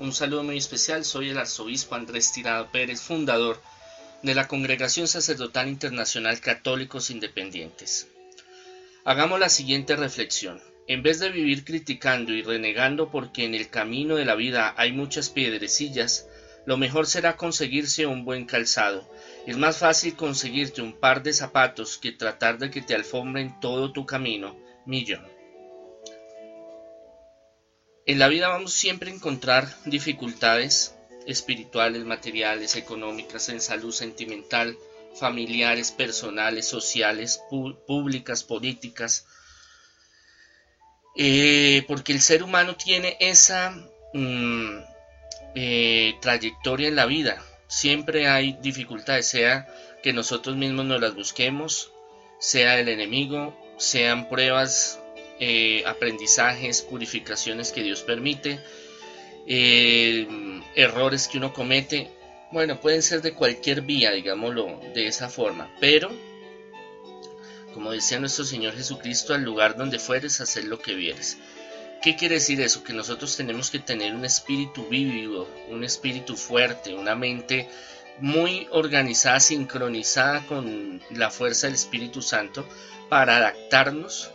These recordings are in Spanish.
Un saludo muy especial, soy el arzobispo Andrés Tirado Pérez, fundador de la Congregación Sacerdotal Internacional Católicos Independientes. Hagamos la siguiente reflexión. En vez de vivir criticando y renegando porque en el camino de la vida hay muchas piedrecillas, lo mejor será conseguirse un buen calzado. Es más fácil conseguirte un par de zapatos que tratar de que te alfombren todo tu camino. Millón. En la vida vamos siempre a encontrar dificultades espirituales, materiales, económicas, en salud sentimental, familiares, personales, sociales, públicas, políticas, eh, porque el ser humano tiene esa mm, eh, trayectoria en la vida. Siempre hay dificultades, sea que nosotros mismos nos las busquemos, sea el enemigo, sean pruebas, eh, aprendizajes, purificaciones que Dios permite, errores que uno comete. Bueno, pueden ser de cualquier vía, digámoslo de esa forma, pero como decía nuestro Señor Jesucristo, al lugar donde fueres, hacer lo que vieres. ¿Qué quiere decir eso? Que nosotros tenemos que tener un espíritu vivo, un espíritu fuerte, una mente muy organizada, sincronizada con la fuerza del Espíritu Santo para adaptarnos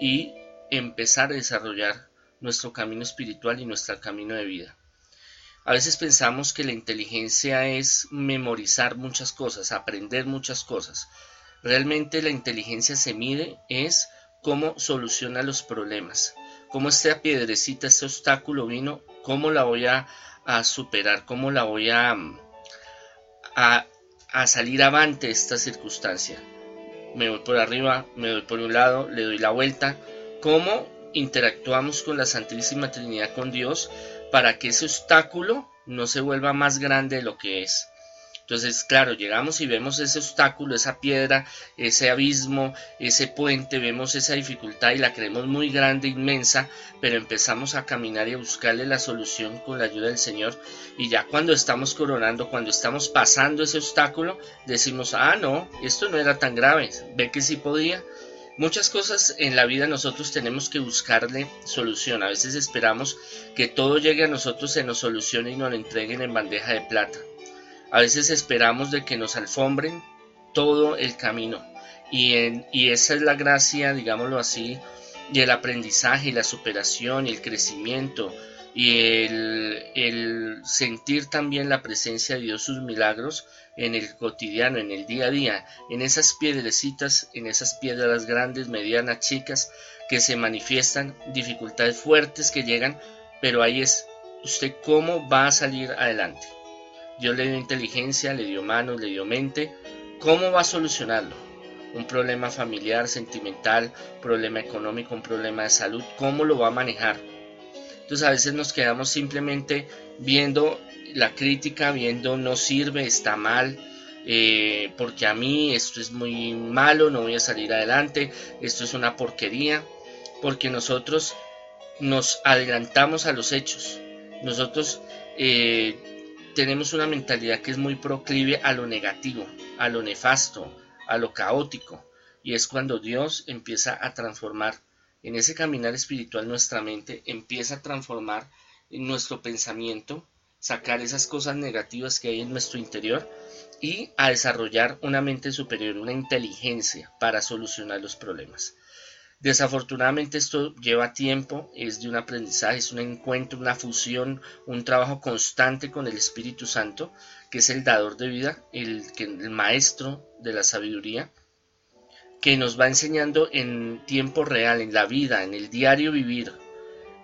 y empezar a desarrollar nuestro camino espiritual y nuestro camino de vida. A veces pensamos que la inteligencia es memorizar muchas cosas, aprender muchas cosas, Realmente la inteligencia se mide es cómo soluciona los problemas, cómo esta piedrecita, este obstáculo vino, cómo la voy a, superar, cómo la voy a, a, a salir avante esta circunstancia. Me voy por arriba, me voy por un lado, le doy la vuelta, cómo interactuamos con la Santísima Trinidad, con Dios, para que ese obstáculo no se vuelva más grande de lo que es. Entonces, claro, llegamos y vemos ese obstáculo, esa piedra, ese abismo, ese puente, vemos esa dificultad y la creemos muy grande, inmensa, pero empezamos a caminar y a buscarle la solución con la ayuda del Señor. Y ya cuando estamos coronando, cuando estamos pasando ese obstáculo, decimos, ah, no, esto no era tan grave, ve que sí podía. Muchas cosas en la vida nosotros tenemos que buscarle solución. A veces esperamos que todo llegue a nosotros, se nos solucione y nos lo entreguen en bandeja de plata. A veces esperamos de que nos alfombren todo el camino y, y esa es la gracia, digámoslo así, y el aprendizaje y la superación y el crecimiento y el, el, sentir también la presencia de Dios, sus milagros en el cotidiano, en el día a día, en esas piedrecitas, en esas piedras grandes, medianas, chicas, que se manifiestan, dificultades fuertes que llegan, pero ahí es usted cómo va a salir adelante. Dios le dio inteligencia, le dio manos, le dio mente. ¿Cómo va a solucionarlo? Un problema familiar, sentimental, problema económico, un problema de salud. ¿Cómo lo va a manejar? Entonces a veces nos quedamos simplemente viendo la crítica, viendo no sirve, está mal, eh, porque a mí esto es muy malo, no voy a salir adelante, esto es una porquería, porque nosotros nos adelantamos a los hechos. Nosotros eh, tenemos una mentalidad que es muy proclive a lo negativo, a lo nefasto, a lo caótico. Y es cuando Dios empieza a transformar en ese caminar espiritual nuestra mente, empieza a transformar nuestro pensamiento, sacar esas cosas negativas que hay en nuestro interior y a desarrollar una mente superior, una inteligencia para solucionar los problemas. Desafortunadamente esto lleva tiempo, es de un aprendizaje, es un encuentro, una fusión, un trabajo constante con el Espíritu Santo, que es el dador de vida, el, el maestro de la sabiduría, que nos va enseñando en tiempo real, en la vida, en el diario vivir,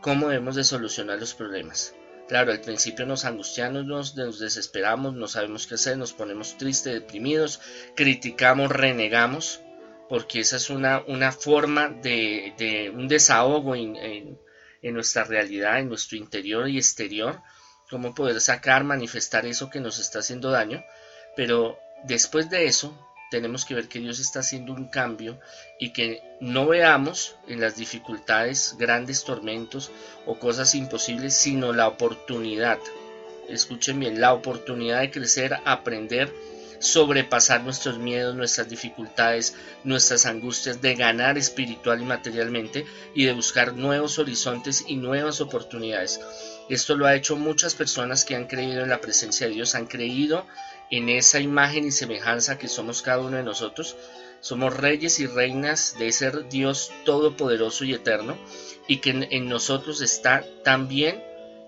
cómo debemos de solucionar los problemas. Claro, al principio nos angustiamos, nos, nos desesperamos, no sabemos qué hacer, nos ponemos tristes, deprimidos, criticamos, renegamos, porque esa es una, una forma de, un desahogo en, nuestra realidad, en nuestro interior y exterior, cómo poder sacar, manifestar eso que nos está haciendo daño, pero después de eso tenemos que ver que Dios está haciendo un cambio y que no veamos en las dificultades grandes tormentos o cosas imposibles, sino la oportunidad, escuchen bien, la oportunidad de crecer, aprender, sobrepasar nuestros miedos, nuestras dificultades, nuestras angustias, de ganar espiritual y materialmente y de buscar nuevos horizontes y nuevas oportunidades. Esto lo ha hecho muchas personas que han creído en la presencia de Dios, han creído en esa imagen y semejanza que somos cada uno de nosotros. Somos reyes y reinas de ser Dios todopoderoso y eterno y que en, nosotros está también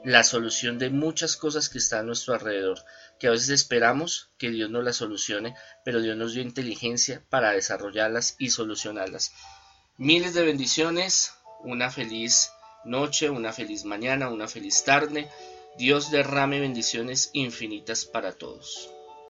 la solución de muchas cosas que están a nuestro alrededor, que a veces esperamos que Dios nos las solucione, pero Dios nos dio inteligencia para desarrollarlas y solucionarlas. Miles de bendiciones, una feliz noche, una feliz mañana, una feliz tarde. Dios derrame bendiciones infinitas para todos.